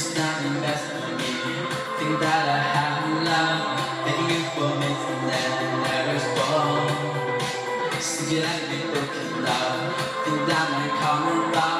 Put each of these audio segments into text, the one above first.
It's not the best for me. Think that I have love. and you for making that never born. See you like me broken love. Think that I come around.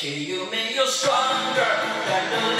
Kill you make you stronger.